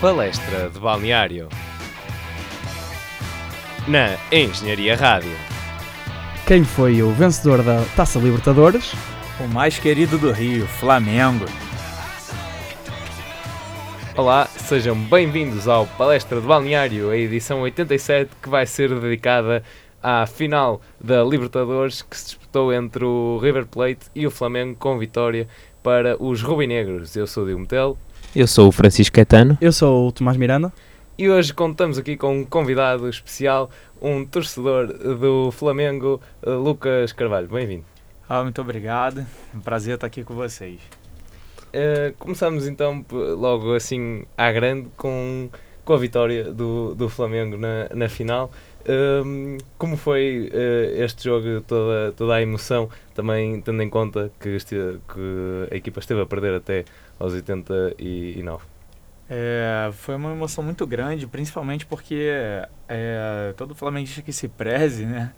Palestra de balneário. Na Engenharia Rádio. Quem foi o vencedor da Taça Libertadores? O mais querido do Rio, Flamengo. Olá, sejam bem-vindos ao Palestra de Balneário, a edição 87 que vai ser dedicada à final da Libertadores que se disputou entre o River Plate e o Flamengo com vitória para os rubinegros. Eu sou o Diogo Metel Eu sou o Francisco Caetano. Eu sou o Tomás Miranda. e hoje contamos aqui com um convidado especial, um torcedor do Flamengo, eh, Lucas Carvalho. Bem-vindo. Ah, muito obrigado. Um prazer estar aqui com vocês. Uh, começamos então logo assim à grande com, com a vitória do, do Flamengo na, na final. Um, como foi uh, este jogo, toda, toda a emoção, também tendo em conta que, este- que a equipa esteve a perder até aos 89? É, foi uma emoção muito grande, principalmente porque é, todo flamenguista que se preze, né,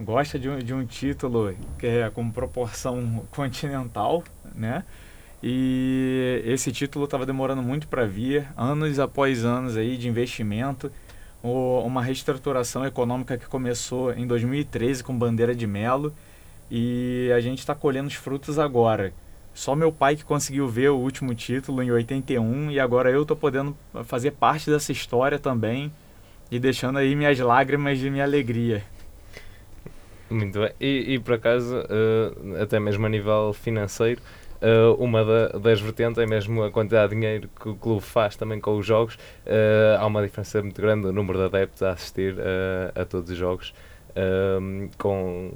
gosta de um, de um título que é com proporção continental, né? E esse título estava demorando muito para vir, anos após anos aí de investimento, o- uma reestruturação econômica que começou em 2013 com bandeira de Melo e a gente está colhendo os frutos agora. Só meu pai que conseguiu ver o último título em 81 e agora eu tô podendo fazer parte dessa história também e deixando aí minhas lágrimas de minha alegria. Muito bem. E, e, por acaso, uh, até mesmo a nível financeiro, uh, uma da- das vertentes é mesmo a quantidade de dinheiro que o clube faz também com os jogos. Uh, há uma diferença muito grande no número de adeptos a assistir uh, a todos os jogos. Um, com,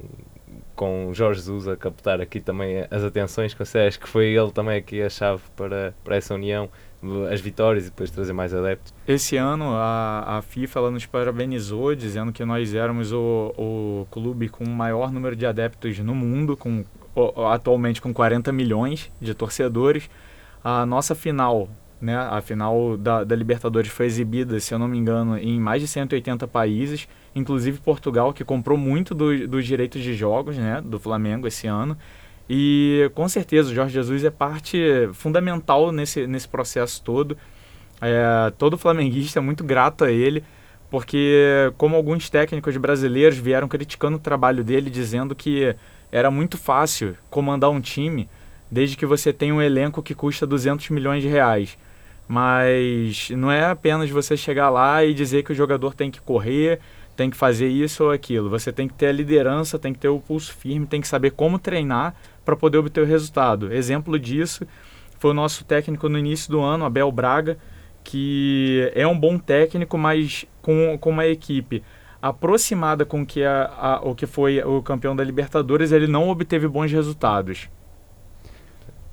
com Jorge Jesus a captar aqui também as atenções, consideras que foi ele também aqui a chave para, para essa união, as vitórias e depois trazer mais adeptos? Esse ano a, a FIFA ela nos parabenizou dizendo que nós éramos o, o clube com o maior número de adeptos no mundo, com atualmente com 40 milhões de torcedores. A nossa final, né, a final da, da Libertadores foi exibida, se eu não me engano, em mais de 180 países, inclusive Portugal, que comprou muito do- dos direitos de jogos né, do Flamengo esse ano. E com certeza o Jorge Jesus é parte fundamental nesse, nesse processo todo. É, todo flamenguista é muito grato a ele, porque como alguns técnicos brasileiros vieram criticando o trabalho dele, dizendo que era muito fácil comandar um time desde que você tenha um elenco que custa 200 milhões de reais. Mas não é apenas você chegar lá e dizer que o jogador tem que correr, tem que fazer isso ou aquilo. Você tem que ter a liderança, tem que ter o pulso firme, tem que saber como treinar para poder obter o resultado. Exemplo disso foi o nosso técnico no início do ano, Abel Braga, que é um bom técnico, mas com, com uma equipe aproximada com que a, a- o que foi o campeão da Libertadores, ele não obteve bons resultados.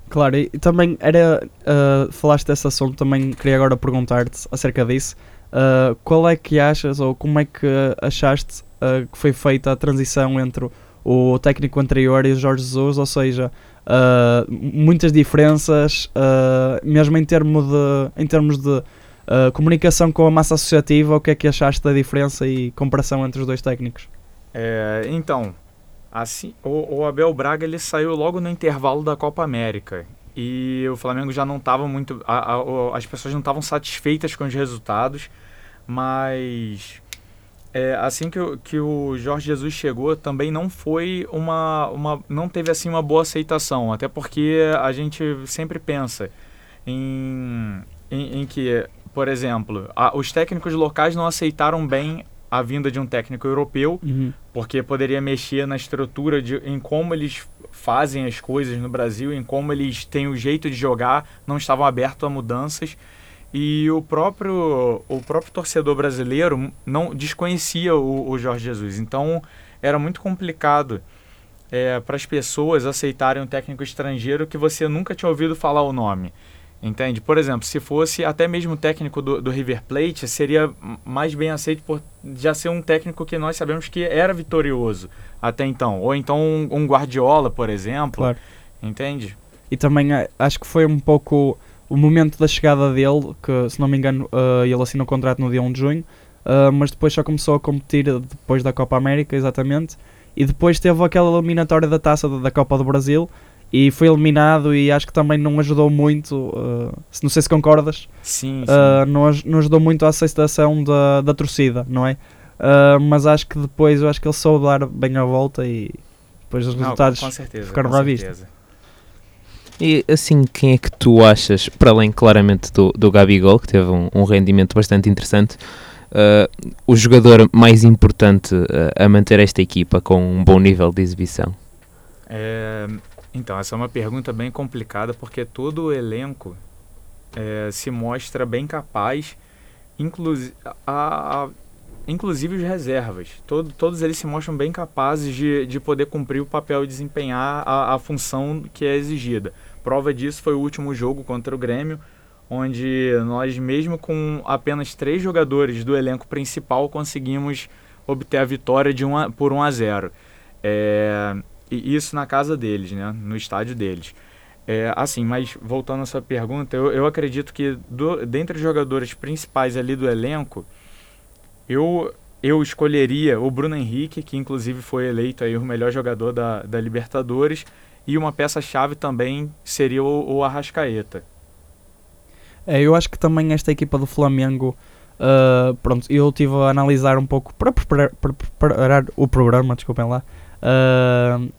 Claro, e também era. ah, falaste desse assunto, também queria agora perguntar-te acerca disso. Ah, qual é que achas, ou como é que achaste ah, que foi feita a transição entre o técnico anterior e o Jorge Jesus? Ou seja, ah, muitas diferenças, ah, mesmo em, termo de, em termos de ah, comunicação com a massa associativa, o que é que achaste da diferença e comparação entre os dois técnicos? É, então, assim, o, o Abel Braga ele saiu logo no intervalo da Copa América e o Flamengo já não estava muito, a- a- as pessoas não estavam satisfeitas com os resultados, mas é, assim que, que o Jorge Jesus chegou também não foi uma, uma, não teve assim uma boa aceitação, até porque a gente sempre pensa em, em, em que, por exemplo, a- os técnicos locais não aceitaram bem a vinda de um técnico europeu porque poderia mexer na estrutura de em como eles fazem as coisas no Brasil, em como eles têm o jeito de jogar, não estavam abertos a mudanças. E o próprio o próprio torcedor brasileiro não desconhecia o, o Jorge Jesus. Então era muito complicado para as pessoas aceitarem um técnico estrangeiro que você nunca tinha ouvido falar o nome. Entende? Por exemplo, se fosse até mesmo o técnico do, do River Plate, seria mais bem aceito por já ser um técnico que nós sabemos que era vitorioso até então. Ou então um, um Guardiola, por exemplo. Claro. Entende? E também eh, acho que foi um pouco o momento da chegada dele, que se não me engano eh, ele assinou o contrato no dia 1 de junho, eh, mas depois só começou a competir depois da Copa América, exatamente, e depois teve aquela eliminatória da taça da Copa do Brasil, e foi eliminado e acho que também não ajudou muito, uh, se- não sei se concordas, Sim, sim. uh, não, não ajudou muito a aceitação da, da torcida, não é? Uh, mas acho que depois eu acho que ele soube dar bem a volta e depois os Não, resultados com certeza. ficaram à vista. certeza. E assim, quem é que tu achas, para além claramente do, do Gabigol, que teve um, um rendimento bastante interessante, uh, o jogador mais importante uh, a manter esta equipa com um bom nível de exibição? Então, essa é uma pergunta bem complicada porque todo o elenco é, se mostra bem capaz, inclusi a, a- inclusive os reservas. Todo, todos eles se mostram bem capazes de, de poder cumprir o papel e desempenhar a, a função que é exigida. Prova disso foi o último jogo contra o Grêmio, onde nós, mesmo com apenas três jogadores do elenco principal, conseguimos obter a vitória de 1 a, por 1 a 0. É, e isso na casa deles, né? No estádio deles. É, assim, mas voltando à sua pergunta, eu, eu acredito que do, dentre os jogadores principais ali do elenco, eu, eu escolheria o Bruno Henrique, que inclusive foi eleito aí o melhor jogador da, da Libertadores, e uma peça-chave também seria o, o Arrascaeta. É, eu acho que também esta equipa do Flamengo, uh, pronto, eu estive a analisar um pouco para preparar, para preparar o programa, desculpem lá, uh,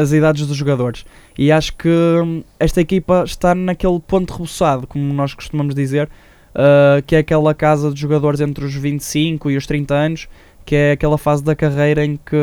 as idades dos jogadores. E acho que hum, esta equipa está naquele ponto rebuçado, como nós costumamos dizer, uh, que é aquela casa de jogadores entre os 25 e os 30 anos, que é aquela fase da carreira em que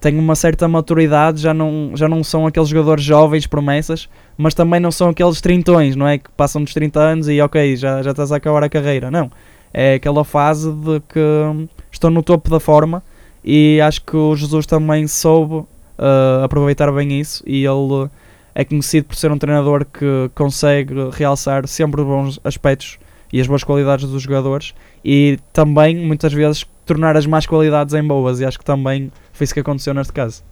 têm uma certa maturidade, já não, já não são aqueles jogadores jovens promessas, mas também não são aqueles trintões, não é? Que passam dos 30 anos e ok, já, já estás a acabar a carreira. Não. É aquela fase de que hum, estão no topo da forma e acho que o Jesus também soube uh, aproveitar bem isso. E ele é conhecido por ser um treinador que consegue realçar sempre os bons aspectos e as boas qualidades dos jogadores. E também muitas vezes tornar as más qualidades em boas. E acho que também foi isso que aconteceu neste caso.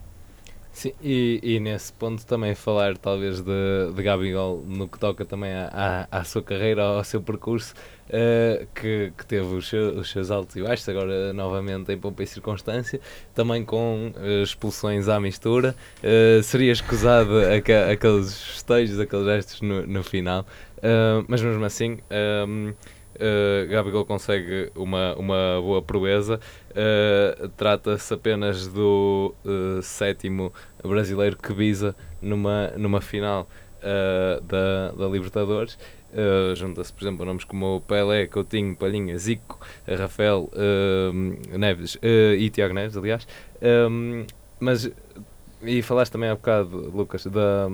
Sim, e, e nesse ponto também falar talvez de, de Gabigol no que toca também à, à, à sua carreira, ao seu percurso, eh, que, que teve os, seu- os seus altos e baixos, agora novamente em pompa e circunstância, também com eh, expulsões à mistura, eh, seria escusado aqueles festejos, aqueles gestos no, no final, mas mesmo assim... ehm, eh, Gabigol consegue uma, uma boa proeza. Eh, Trata-se apenas do eh, sétimo brasileiro que visa numa, numa final eh, da, da Libertadores. Eh, Junta-se, por exemplo, nomes como Pelé, Coutinho, Palhinha, Zico, Rafael eh, Neves eh, e Tiago Neves, aliás. Um, mas, e falaste também há bocado, Lucas, da,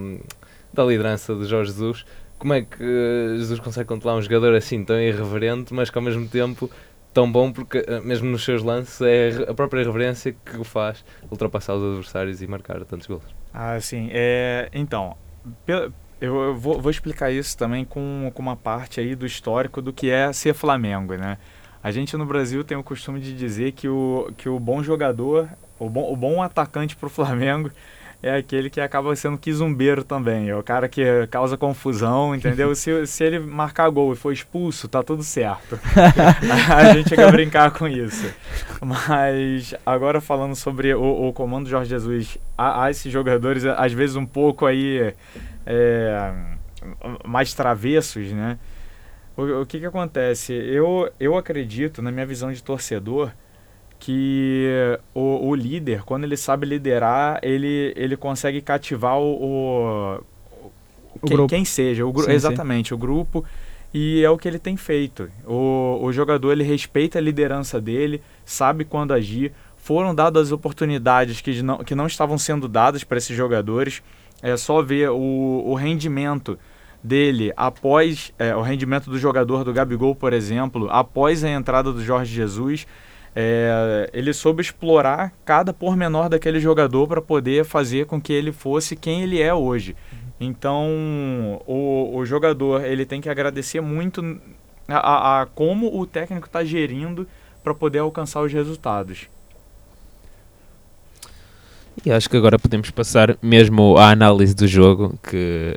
da liderança de Jorge Jesus. Como é que eh, Jesus consegue controlar um jogador assim tão irreverente, mas que ao mesmo tempo tão bom, porque mesmo nos seus lances é a própria irreverência que o faz ultrapassar os adversários e marcar tantos gols. Ah, sim. É, então, eu, eu vou, vou explicar isso também com, com uma parte aí do histórico do que é ser Flamengo, né? A gente no Brasil tem o costume de dizer que o, que o bom jogador, o bom, o bom atacante pro Flamengo é aquele que acaba sendo quizumbeiro também. É o cara que causa confusão, entendeu? se, se ele marcar gol e for expulso, tá tudo certo. a gente a brincar com isso. Mas agora falando sobre o, o comando Jorge Jesus a, a esses jogadores, às vezes um pouco aí é, mais travessos, né? O, o que que acontece? Eu, eu acredito, na minha visão de torcedor, que o, o líder, quando ele sabe liderar, ele, ele consegue cativar o, o, quem, quem seja, o Sim, sim. exatamente, o grupo, e é o que ele tem feito. O, o jogador ele respeita a liderança dele, sabe quando agir. Foram dadas oportunidades que não, que não estavam sendo dadas para esses jogadores. É só ver o, o rendimento dele após é, o rendimento do jogador do Gabigol, por exemplo, após a entrada do Jorge Jesus. É, ele soube explorar cada pormenor daquele jogador para poder fazer com que ele fosse quem ele é hoje. Então, o, o jogador ele tem que agradecer muito a, a- a como o técnico está gerindo para poder alcançar os resultados. E acho que agora podemos passar mesmo à análise do jogo, que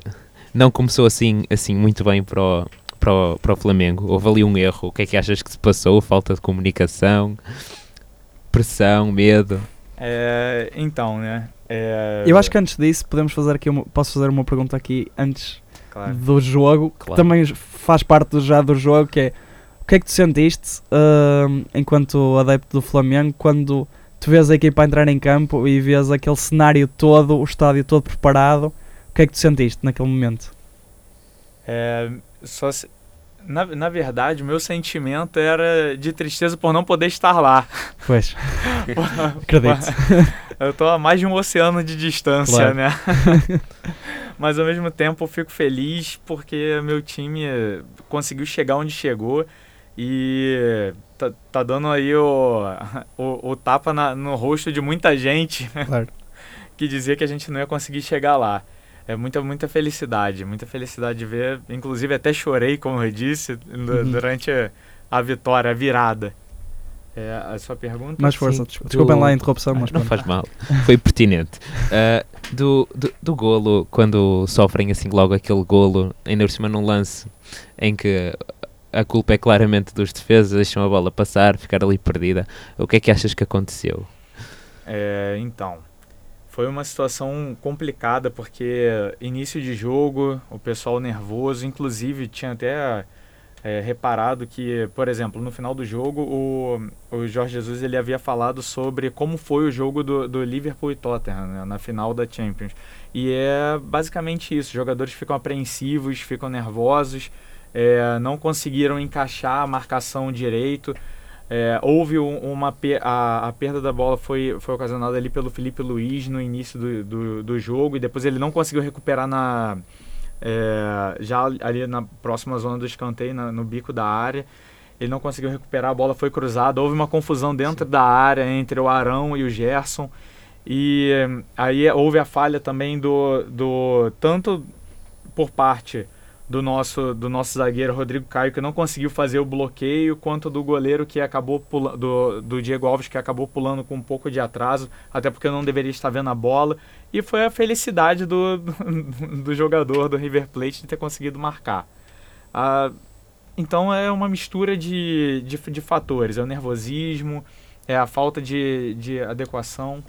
não começou assim, assim muito bem para o, para, o, para o Flamengo. Houve ali um erro. O que é que achas que se passou? Falta de comunicação, pressão, medo? É, então, né? É, Eu acho que antes disso podemos fazer aqui uma, posso fazer uma pergunta aqui antes Claro. do jogo, que Claro. também faz parte do- já do jogo, que é o que é que tu sentiste ahm, enquanto adepto do Flamengo quando tu vês a equipa a entrar em campo e vês aquele cenário todo, o estádio todo preparado, o que é que tu sentiste naquele momento? É, só se- na, na verdade, o meu sentimento era de tristeza por não poder estar lá. Pois, acredito. Eu tô a mais de um oceano de distância, Claro. né? Mas ao mesmo tempo eu fico feliz porque meu time conseguiu chegar onde chegou e tá, tá dando aí o, o, o tapa na- no rosto de muita gente Claro. que dizia que a gente não ia conseguir chegar lá. É muita, muita felicidade, muita felicidade de ver. Inclusive até chorei, como eu disse, Uhum. durante a, a vitória, a virada. É, a sua pergunta? Mais força, Sim, desculpa- desculpem do- lá a interrupção, mas não pronto. faz mal, foi pertinente. Ah, do, do, do golo, quando sofrem assim logo aquele golo, ainda por cima num lance em que a culpa é claramente dos defesas, deixam a bola passar, ficar ali perdida. O que é que achas que aconteceu? É, então, foi uma situação complicada porque início de jogo, o pessoal nervoso, inclusive tinha até é, reparado que, por exemplo, no final do jogo o, o Jorge Jesus ele havia falado sobre como foi o jogo do, do Liverpool e Tottenham né, na final da Champions. E é basicamente isso, os jogadores ficam apreensivos, ficam nervosos, é, não conseguiram encaixar a marcação direito. É, houve um- uma a, a perda da bola foi, foi ocasionada ali pelo Felipe Luiz no início do, do, do jogo e depois ele não conseguiu recuperar na é, já ali na próxima zona do escanteio na- no bico da área. Ele não conseguiu recuperar a bola foi cruzada. Houve uma confusão dentro da área entre o Arão e o Gerson. E aí houve a falha também do, do tanto por parte do nosso, do nosso zagueiro Rodrigo Caio, que não conseguiu fazer o bloqueio, quanto do goleiro que acabou pulando, do, do Diego Alves, que acabou pulando com um pouco de atraso, até porque não deveria estar vendo a bola. E foi a felicidade do, do, do jogador do River Plate de ter conseguido marcar. Ah, então é uma mistura de, de, de fatores, é o nervosismo, é a falta de, de adequação.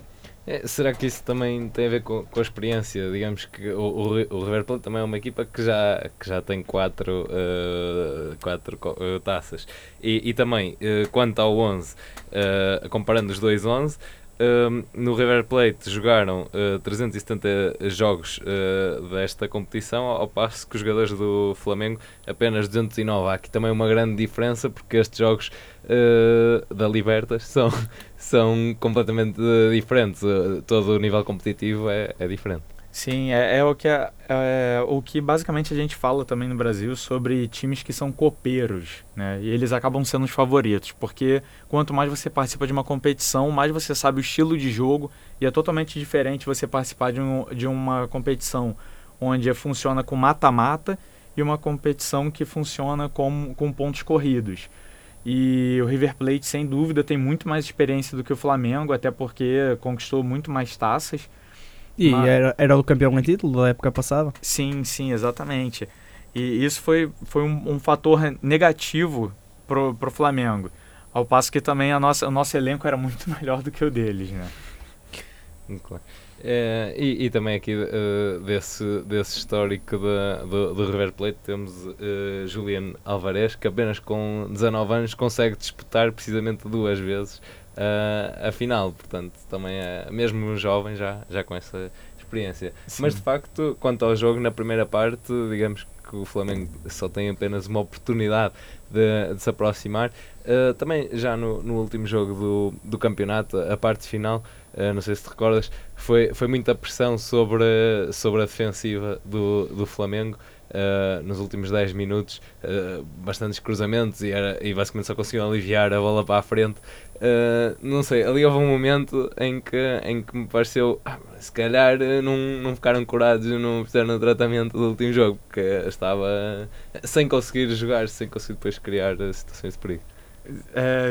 É, será que isso também tem a ver com, com a experiência? Digamos que o, o, o River Plate também é uma equipa que já, que já tem quatro, eh, quatro eh, taças. E, e também, eh, quanto ao 11, eh, comparando os dois 11, eh, no River Plate jogaram eh, 370 jogos eh, desta competição, ao passo que os jogadores do Flamengo apenas 209. Há aqui também uma grande diferença, porque estes jogos eh, da Libertas são, são completamente diferentes. Todo o nível competitivo é, é diferente. Sim, é, é o que é, o que basicamente a gente fala também no Brasil sobre times que são copeiros, né? E eles acabam sendo os favoritos, porque quanto mais você participa de uma competição, mais você sabe o estilo de jogo e é totalmente diferente você participar de, um, de uma competição onde funciona com mata-mata e uma competição que funciona com, com pontos corridos. E o River Plate, sem dúvida, tem muito mais experiência do que o Flamengo, até porque conquistou muito mais taças. E Mas- era, era o campeão em título da época passada. Sim, sim, exatamente. E isso foi, foi um, um fator negativo pro, pro Flamengo. Ao passo que também a nossa, o nosso elenco era muito melhor do que o deles, né? Claro. Eh, e, e também aqui eh, desse, desse histórico da, do, do River Plate temos eh, Julian Alvarez que apenas com 19 anos consegue disputar precisamente duas vezes eh, a final, portanto também é mesmo jovem já, já com essa experiência. Mas de facto, quanto ao jogo, na primeira parte, digamos que o Flamengo só tem apenas uma oportunidade de, de se aproximar. Uh, também já no, no último jogo do, do campeonato, a parte final, uh, não sei se te recordas, foi, foi muita pressão sobre, sobre a defensiva do, do Flamengo. Uh, nos últimos 10 minutos, uh, bastantes cruzamentos e, era, e basicamente só conseguiam aliviar a bola para a frente. Uh, não sei, ali houve um momento em que, em que me pareceu ah, se calhar não, não ficaram curados e não fizeram o tratamento do último jogo, porque estava sem conseguir jogar, sem conseguir depois criar situações de perigo.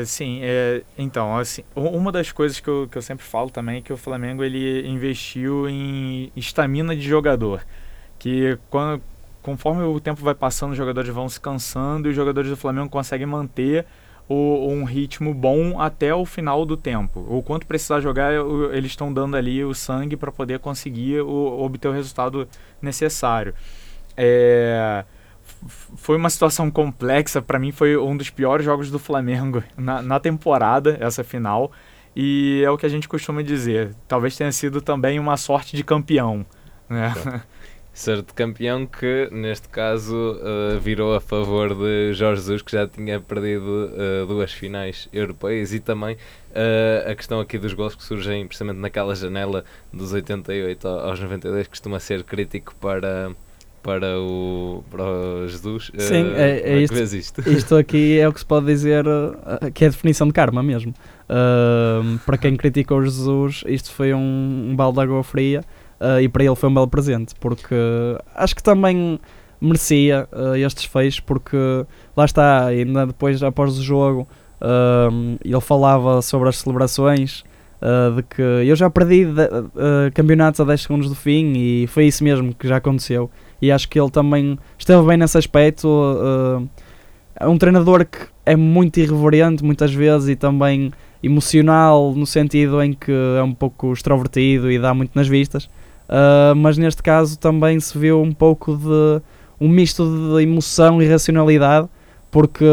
Sim, então, assim, uma das coisas que eu, que eu sempre falo também é que o Flamengo ele investiu em estamina de jogador. Que quando, conforme o tempo vai passando, os jogadores vão se cansando e os jogadores do Flamengo conseguem manter o, um ritmo bom até o final do tempo. O quanto precisar jogar, o, eles estão dando ali o sangue para poder conseguir o, obter o resultado necessário. É, foi uma situação complexa. Para mim, foi um dos piores jogos do Flamengo na, na temporada, essa final. E é o que a gente costuma dizer. Talvez tenha sido também uma sorte de campeão. Né? Ser de campeão que, neste caso, uh, virou a favor de Jorge Jesus, que já tinha perdido uh, duas finais europeias, e também uh, a questão aqui dos gols que surgem precisamente naquela janela dos 88 aos 92, que costuma ser crítico para, para, o, para o Jesus. Sim, é, é, é isto, isto? isto aqui é o que se pode dizer que é a definição de karma mesmo. para quem criticou Jesus, isto foi um, um balde de água fria uh, e para ele foi um belo presente, porque acho que também merecia uh, estes feios, porque lá está, ainda depois, após o jogo, uh, ele falava sobre as celebrações. de que eu já perdi de, campeonatos a 10 segundos do fim e foi isso mesmo que já aconteceu. E acho que ele também esteve bem nesse aspecto. é um treinador que é muito irreverente muitas vezes e também emocional no sentido em que é um pouco extrovertido e dá muito nas vistas. Uh, mas neste caso também se viu um pouco de um misto de emoção e racionalidade, porque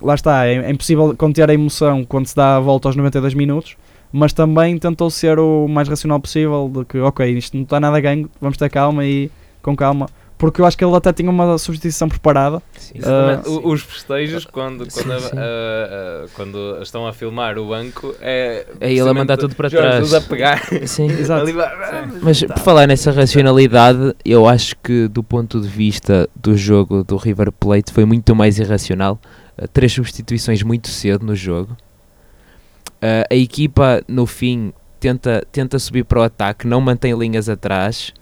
lá está, é, é impossível conter a emoção quando se dá a volta aos 92 minutos, mas também tentou ser o mais racional possível, de que ok, isto não está nada ganho, vamos ter calma e com calma porque eu acho que ele até tinha uma substituição preparada. Sim, uh, os festejos, quando, quando, sim, sim. Uh, uh, quando estão a filmar o banco, é. É ele a mandar tudo para trás. a pegar. Sim, exato. Mas por falar nessa racionalidade, eu acho que do ponto de vista do jogo do River Plate foi muito mais irracional. três substituições muito cedo no jogo. a equipa, no fim, tenta, tenta subir para o ataque, não mantém linhas atrás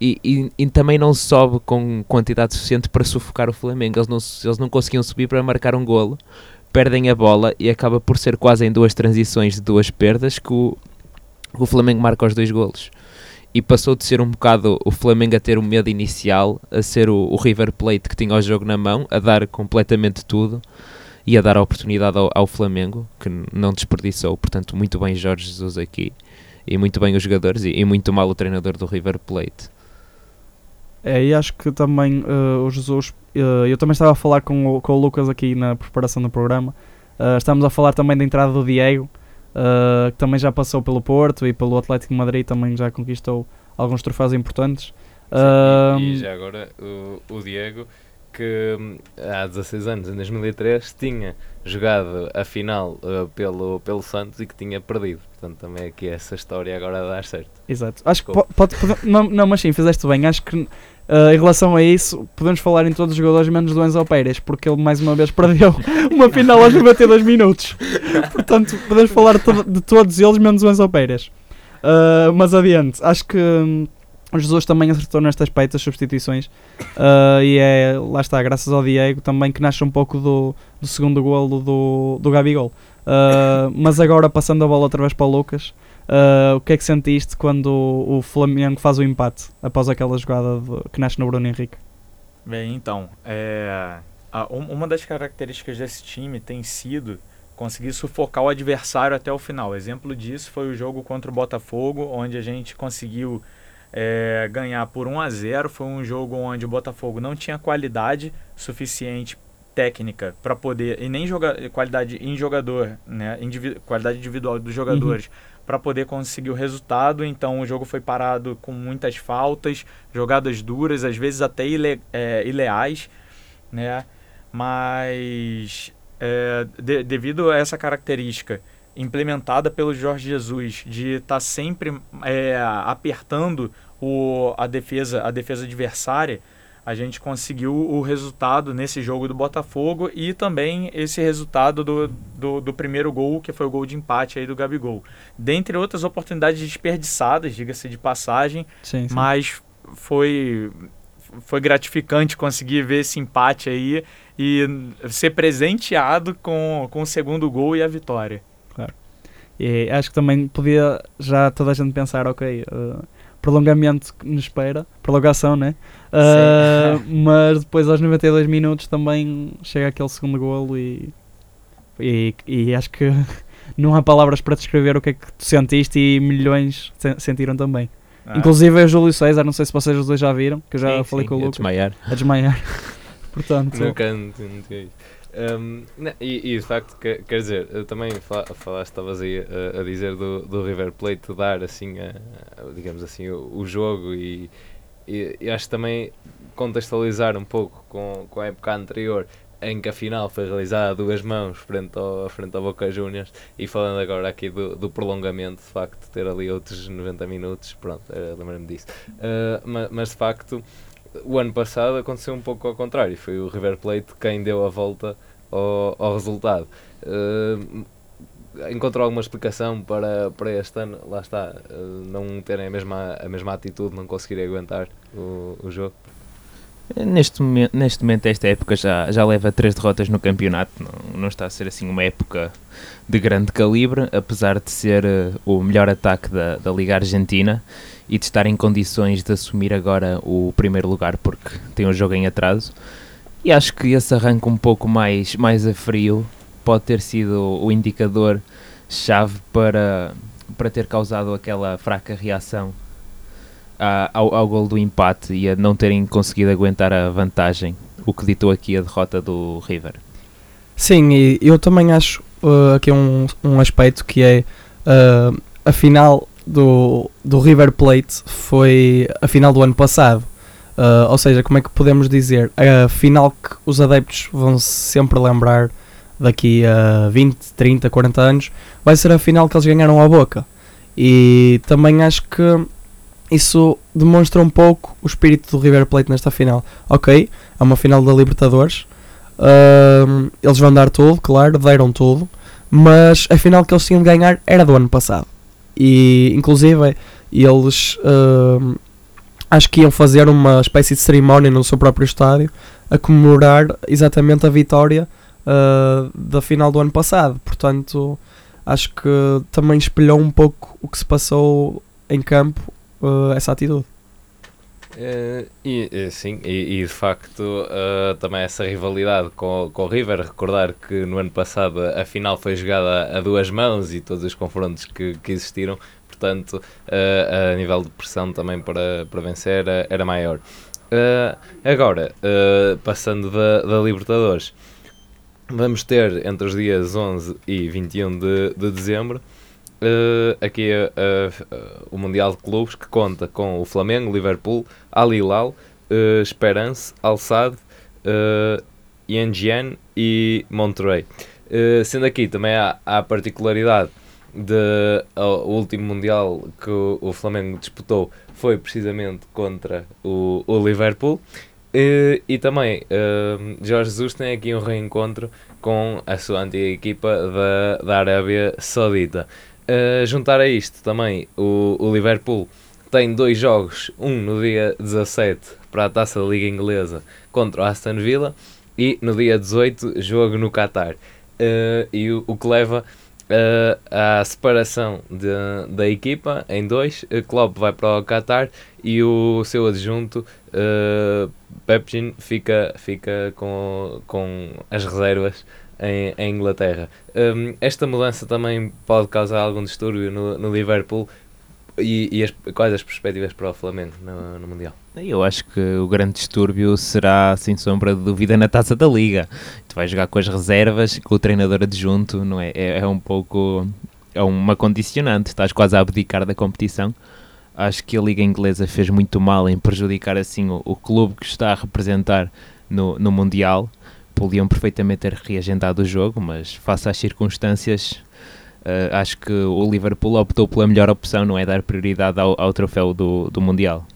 e, e, e, também não sobe com quantidade suficiente para sufocar o Flamengo. Eles não, eles não conseguiam subir para marcar um golo, perdem a bola e acaba por ser quase em duas transições de duas perdas que o, o Flamengo marca os dois golos. E passou de ser um bocado o Flamengo a ter o medo inicial, a ser o, o River Plate que tinha o jogo na mão, a dar completamente tudo e a dar a oportunidade ao, ao Flamengo, que não desperdiçou. Portanto, muito bem Jorge Jesus aqui, e muito bem os jogadores, e, e muito mal o treinador do River Plate. É, e acho que também uh, o Jesus. Uh, eu também estava a falar com o, com o Lucas aqui na preparação do programa. Uh, estamos a falar também da entrada do Diego, que também já passou pelo Porto e pelo Atlético de Madrid, também já conquistou alguns troféus importantes. Sim, e, já agora o, o Diego que hum, há 16 anos, em 2003, tinha jogado a final uh, pelo, pelo Santos e que tinha perdido. Portanto, também aqui essa história agora dar certo. Exato. Acho que pode, pode, não, não, mas sim, fizeste bem. Acho que uh, em relação a isso, podemos falar em todos os jogadores menos do Enzo Pérez, porque ele mais uma vez perdeu uma final aos 92 minutos. Portanto, podemos falar de todos eles menos o Enzo Pérez. Uh, mas adiante, acho que. O Jesus também acertou neste aspecto, as substituições, uh, e é, lá está, graças ao Diego também que nasce um pouco do, do segundo golo do, do Gabigol. Uh, mas agora, passando a bola outra vez para o Lucas, uh, o que é que sentiste quando o, o Flamengo faz o empate após aquela jogada de, que nasce no Bruno Henrique? Bem, então, é, a, uma das características desse time tem sido conseguir sufocar o adversário até o final. Exemplo disso foi o jogo contra o Botafogo, onde a gente conseguiu é, ganhar por 1 a 0 Foi um jogo onde o Botafogo não tinha qualidade suficiente técnica para poder e nem joga, qualidade em jogador, né, individu, qualidade individual dos jogadores uhum. para poder conseguir o resultado. Então o jogo foi parado com muitas faltas, jogadas duras, às vezes até ile, é, ileais, né? Mas é, de, devido a essa característica implementada pelo Jorge Jesus de estar tá sempre é, apertando o, a defesa a defesa adversária a gente conseguiu o resultado nesse jogo do Botafogo e também esse resultado do, do, do, primeiro gol, que foi o gol de empate aí do Gabigol. Dentre outras oportunidades desperdiçadas, diga-se de passagem, sim, sim. mas foi, foi gratificante conseguir ver esse empate aí e ser presenteado com, com o segundo gol e a vitória. E acho que também podia já toda a gente pensar, ok, uh, prolongamento nos espera, prolongação, né? Uh, mas depois aos 92 minutos também chega aquele segundo golo e E, e acho que não há palavras para descrever o que é que tu sentiste e milhões se- sentiram também. Ah, Inclusive o Júlio César, não sei se vocês os dois já viram, que eu já Sim, falei sim, com o a Lucas, desmaiar. a desmaiar. Portanto, canto, não. Um, não, e, e de facto, que- quer dizer, eu também fala- falaste, estavas aí a, a dizer do, do River Plate dar assim, a, a- digamos assim, o, o jogo e, e, e acho também contextualizar um pouco com, com a época anterior em que a final foi realizada a duas mãos frente ao, frente ao Boca Juniors e falando agora aqui do, do prolongamento, de facto, ter ali outros 90 minutos, pronto, era- lembro-me disso. Uh, ma- mas, de facto, o ano passado aconteceu um pouco ao contrário, foi o River Plate quem deu a volta ao, ao resultado. Uh, encontrou alguma explicação para, para este ano? Lá está, uh, não terem a mesma, a mesma atitude, não conseguirem aguentar o, o jogo? Neste momento, neste momento, esta época já, já leva três derrotas no campeonato. Não, não está a ser assim uma época de grande calibre, apesar de ser eh, o melhor ataque da, da Liga Argentina e de estar em condições de assumir agora o primeiro lugar, porque tem um jogo em atraso. E acho que esse arranque um pouco mais, mais a frio pode ter sido o indicador chave para, para ter causado aquela fraca reação a- ao, ao gol do empate e a não terem conseguido aguentar a vantagem, o que ditou aqui a derrota do River. Sim, e eu também acho uh, aqui um, um aspecto que é uh, a final do, do River Plate foi a final do ano passado. Uh, ou seja, como é que podemos dizer? A final que os adeptos vão sempre lembrar daqui a 20, 30, 40 anos vai ser a final que eles ganharam à boca. E também acho que isso demonstra um pouco o espírito do River Plate nesta final. Ok, é uma final da Libertadores, Ahm, eles vão dar tudo, claro, deram tudo, mas a final que eles tinham de ganhar era do ano passado. E inclusive eles ahm, acho que iam fazer uma espécie de cerimónia no seu próprio estádio a comemorar exatamente a vitória ah, da final do ano passado. Portanto, acho que também espelhou um pouco o que se passou em campo, ah, essa atitude. Eh, e, eh, sim, e, e de facto eh, também essa rivalidade com, com o River, recordar que no ano passado a final foi jogada a duas mãos e todos os confrontos que, que existiram, portanto eh, a nível de pressão também para, para vencer era, era maior. Eh, agora, eh, passando da, da Libertadores, vamos ter entre os dias 11 e 21 de, de dezembro eh, aqui o Mundial de Clubes que conta com o Flamengo, Liverpool, Al Hilal, uh, Esperance, Al Sadd, uh, Yanjian e Monterrey. Uh, sendo aqui também há, há a particularidade de o último Mundial que o, Flamengo disputou foi precisamente contra o, o Liverpool. Uh, e também uh, Jorge Jesus tem aqui um reencontro com a sua antiga equipa da, da Arábia Saudita. Uh, juntar a isto também o, o Liverpool tem dois jogos, um no dia 17 para a Taça da Liga Inglesa contra o Aston Villa e no dia 18 jogo no Qatar. Uh, e o, o que leva uh, à separação de, da equipa em dois, uh, Klopp vai para o Qatar e o seu adjunto uh, Pepin fica, fica com, com as reservas em, em Inglaterra. Um, esta mudança também pode causar algum distúrbio no, no Liverpool e, e as, quais as perspectivas para o Flamengo no, no Mundial? Eu acho que o grande distúrbio será, sem sombra de dúvida, na taça da Liga. Tu vais jogar com as reservas, com o treinador adjunto, não é? É, é um pouco. É uma condicionante, estás quase a abdicar da competição. Acho que a Liga Inglesa fez muito mal em prejudicar assim o, o clube que está a representar no, no Mundial. Podiam perfeitamente ter reagendado o jogo, mas face às circunstâncias, Uh, acho que o Liverpool optou pela melhor opção, não é dar prioridade ao, ao troféu do, do Mundial.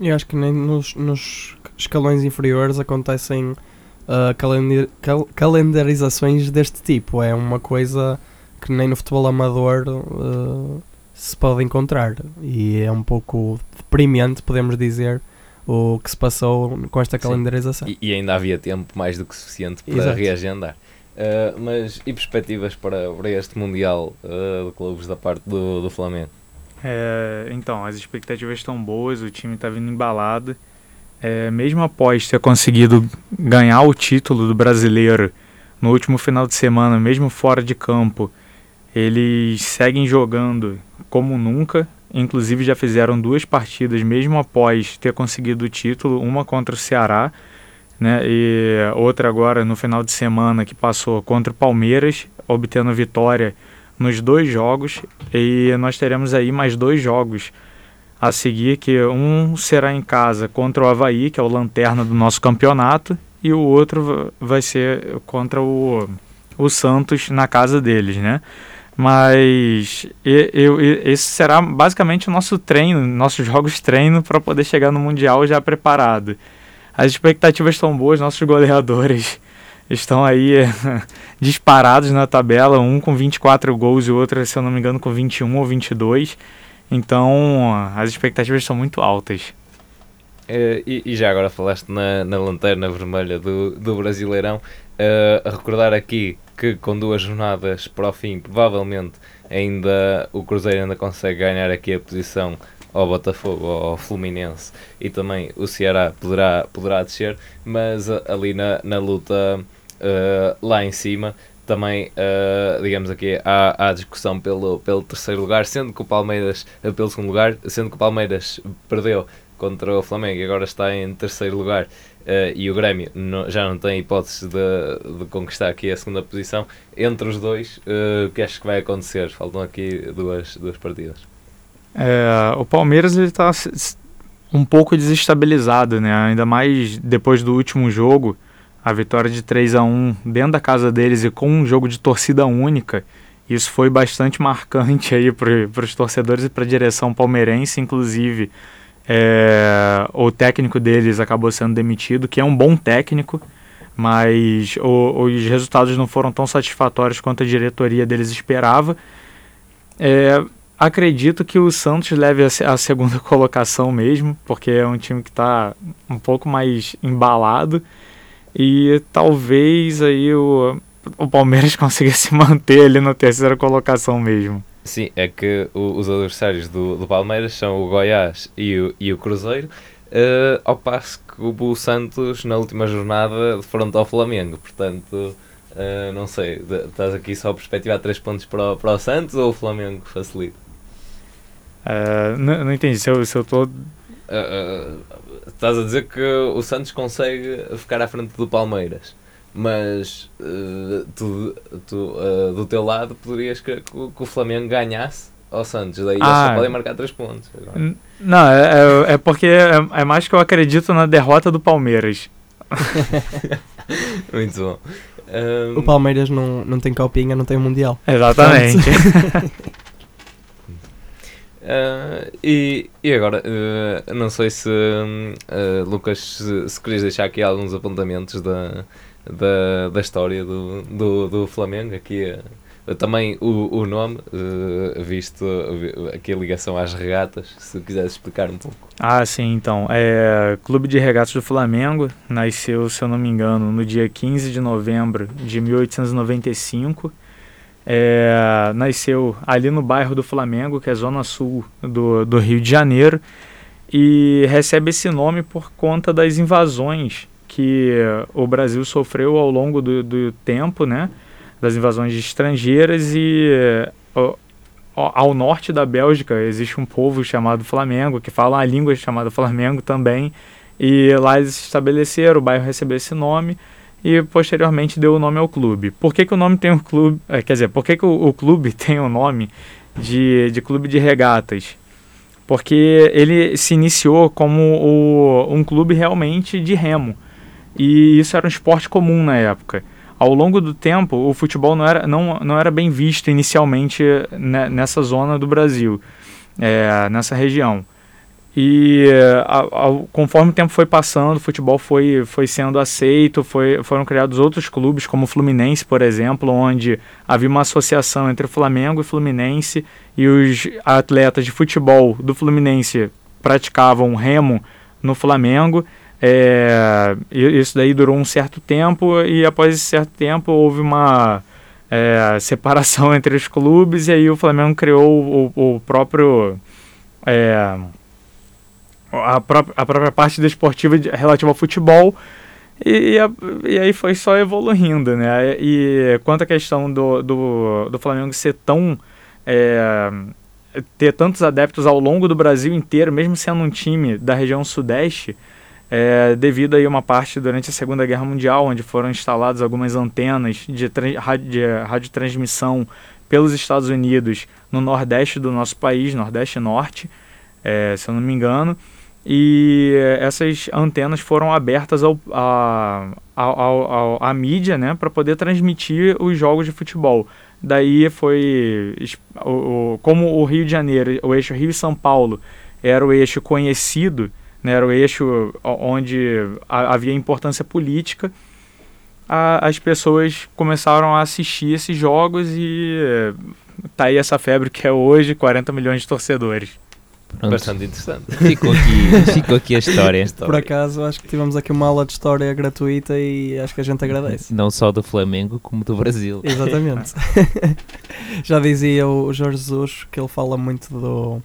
Eu acho que nem nos, nos escalões inferiores acontecem uh, calendar, cal, calendarizações deste tipo. É uma coisa que nem no futebol amador uh, se pode encontrar. E é um pouco deprimente, podemos dizer, o que se passou com esta calendarização. E, e, ainda havia tempo mais do que suficiente para Exato. reagendar. Uh, mas e perspectivas para, para este Mundial uh, de clubes da parte do, do Flamengo? É, então, as expectativas estão boas, o time está vindo embalado. É, mesmo após ter conseguido ganhar o título do brasileiro no último final de semana, mesmo fora de campo, eles seguem jogando como nunca. Inclusive já fizeram duas partidas mesmo após ter conseguido o título, uma contra o Ceará, né, e outra agora no final de semana que passou contra o Palmeiras, obtendo vitória nos dois jogos. E nós teremos aí mais dois jogos a seguir, que um será em casa contra o Havaí, que é o lanterna do nosso campeonato, e o outro vai ser contra o, o Santos na casa deles, né? Mas eu, esse será basicamente o nosso treino, nossos jogos treino para poder chegar no Mundial já preparado. As expectativas estão boas, nossos goleadores estão aí disparados na tabela, um com 24 gols e o outro, se eu não me engano, com 21 ou 22. Então as expectativas são muito altas. Uh, e, e, já agora falaste na, na lanterna vermelha do, do Brasileirão. Uh, a recordar aqui que com duas jornadas para o fim, provavelmente ainda o Cruzeiro ainda consegue ganhar aqui a posição ao Botafogo, ao Fluminense e também o Ceará poderá, poderá descer, mas ali na, na luta uh, lá em cima também, uh, digamos aqui, há, há discussão pelo, pelo terceiro lugar, sendo que o Palmeiras, pelo segundo lugar, sendo que o Palmeiras perdeu contra o Flamengo e agora está em terceiro lugar uh, e o Grêmio já não tem hipótese de, de, conquistar aqui a segunda posição, entre os dois, o que acho que vai acontecer? Faltam aqui duas, duas partidas. É, o Palmeiras está um pouco desestabilizado, né? ainda mais depois do último jogo, a vitória de 3 a 1 dentro da casa deles e com um jogo de torcida única. Isso foi bastante marcante aí para os torcedores e para a direção palmeirense, inclusive é, o técnico deles acabou sendo demitido, que é um bom técnico, mas o, os resultados não foram tão satisfatórios quanto a diretoria deles esperava. É, acredito que o Santos leve a, segunda colocação mesmo, porque é um time que está um pouco mais embalado e talvez aí o, o Palmeiras consiga se manter ali na terceira colocação mesmo. Sim, é que o, os adversários do, do Palmeiras são o Goiás e o, e o Cruzeiro, uh, ao passo que o Santos na última jornada de frente ao Flamengo, portanto, uh, não sei, estás aqui só a perspectivar 3 pontos para o, para o Santos ou o Flamengo facilita? Uh, não, não entendi, se eu estou... estás a dizer que o Santos consegue ficar à frente do Palmeiras mas uh, tu, tu uh, do teu lado poderias que, que, o Flamengo ganhasse ao Santos, daí ah, eles só podem marcar 3 pontos. Não, é, é, é porque é, é, mais que eu acredito na derrota do Palmeiras. Muito bom. Um... O Palmeiras não, não tem copinha, não tem mundial. Exatamente. Uh, e, e agora, uh, não sei se, uh, Lucas, se, se querias deixar aqui alguns apontamentos da, da, da história do, do, do Flamengo. Aqui também o, o nome, visto aqui a ligação às regatas, se quiseres explicar um pouco. Ah, sim, então. É, Clube de Regatas do Flamengo nasceu, se eu não me engano, no dia 15 de novembro de 1895. É, nasceu ali no bairro do Flamengo, que é zona sul do, do Rio de Janeiro, e recebe esse nome por conta das invasões que o Brasil sofreu ao longo do, do tempo, né? Das invasões estrangeiras e ao norte da Bélgica existe um povo chamado Flamengo, que fala a língua chamada Flamengo também, e lá eles se estabeleceram, o bairro recebeu esse nome e posteriormente deu o nome ao clube. Por que, que o nome tem o clube, é, quer dizer, por que, que o, o clube tem o nome de, de clube de regatas? Porque ele se iniciou como o, um clube realmente de remo e isso era um esporte comum na época. Ao longo do tempo, o futebol não era, não, não era bem visto inicialmente né, nessa zona do Brasil, é, nessa região. E a, a, conforme o tempo foi passando, o futebol foi, foi sendo aceito, foi, foram criados outros clubes, como o Fluminense, por exemplo, onde havia uma associação entre o Flamengo e Fluminense, e os atletas de futebol do Fluminense praticavam remo no Flamengo, é, isso daí durou um certo tempo e após esse certo tempo houve uma é, separação entre os clubes e aí o Flamengo criou o, o próprio é, a, própria, a própria parte desportiva relativa ao futebol E, e, a- e aí foi só evoluindo, né? E quanto à questão do, do, do Flamengo ser tão. é, ter tantos adeptos ao longo do Brasil inteiro, mesmo sendo um time da região sudeste, é, devido aí a uma parte durante a Segunda Guerra Mundial, onde foram instaladas algumas antenas de, de radiotransmissão pelos Estados Unidos no nordeste do nosso país, nordeste e norte, é, se eu não me engano, e essas antenas foram abertas ao, a, ao, ao- à mídia né, para poder transmitir os jogos de futebol. Daí foi. O, como o Rio de Janeiro, o eixo Rio e São Paulo, era o eixo conhecido, né, era o eixo onde ha- havia importância política, a- as pessoas começaram a assistir esses jogos e eh, tá aí essa febre que é hoje 40 milhões de torcedores. Pronto. Bastante interessante. Ficou aqui, ficou aqui a história. Por acaso, acho que tivemos aqui uma aula de história gratuita e acho que a gente agradece. Não só do Flamengo, como do Brasil. Exatamente. Já dizia o Jorge Jesus que ele fala muito do,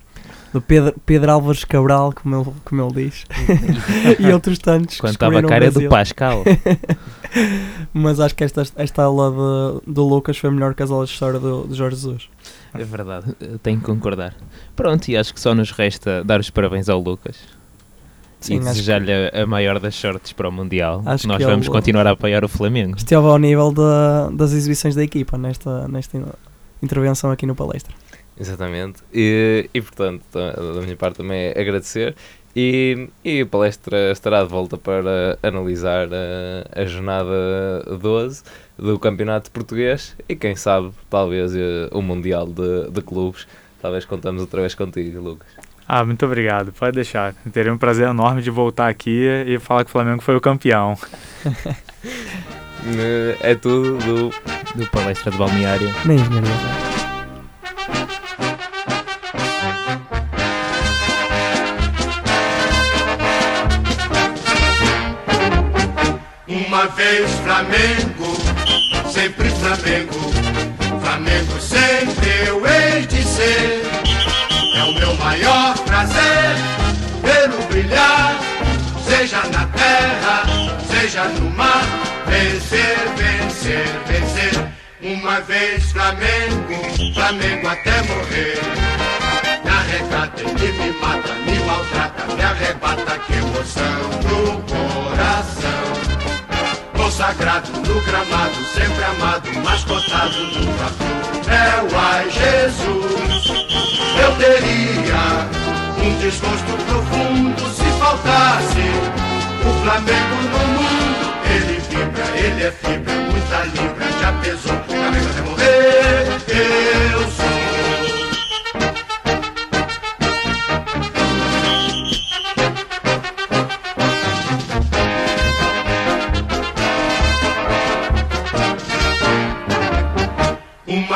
do Pedro, Pedro Álvares Cabral, como ele, como ele diz, e outros tantos. que Quando estava a cara do Brasil. Pascal. Mas acho que esta, esta aula de- do Lucas foi melhor que as aulas de história do, do Jorge Jesus. É verdade, tenho que concordar. Pronto, e acho que só nos resta dar os parabéns ao Lucas e Sim, que desejar-lhe a, a maior das sortes para o Mundial. Acho Nós que vamos ele- continuar a apoiar o Flamengo. esteve ao nível da- das exibições da equipa nesta, nesta intervenção aqui no palestra. Exatamente. E, e portanto, da minha parte também é agradecer. E, e a palestra estará de volta para analisar a, a jornada 12 do Campeonato Português e quem sabe, talvez, eh, o Mundial de, de Clubes. Talvez contamos outra vez contigo, Lucas. Ah, muito obrigado. Pode deixar. Teria um prazer enorme de voltar aqui e falar que o Flamengo foi o campeão. Eh, É tudo do Do palestra de balneário. Nem engenharia. Vez Flamengo, sempre Flamengo. Flamengo sempre eu hei de ser. É o meu maior prazer vê-lo brilhar, seja na terra, seja no mar. Vencer, vencer, vencer. Uma vez Flamengo, Flamengo até morrer. Me arrecata, ele me mata, me maltrata, me arrebata, que emoção no coração. Consagrado no gramado, sempre amado, mascotado no vapor. É o ai Jesus, eu teria um desgosto profundo se faltasse o Flamengo no mundo. Ele vibra, ele é fibra, muita libra, já pesou, Flamengo até morrer.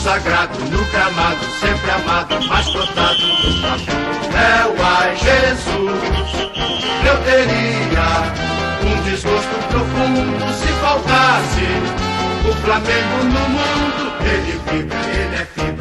consagrado no gramado, sempre amado, mas plantado no. É o ai Jesus, eu teria um desgosto profundo se faltasse o Flamengo no mundo. Ele vibra, ele é fibra,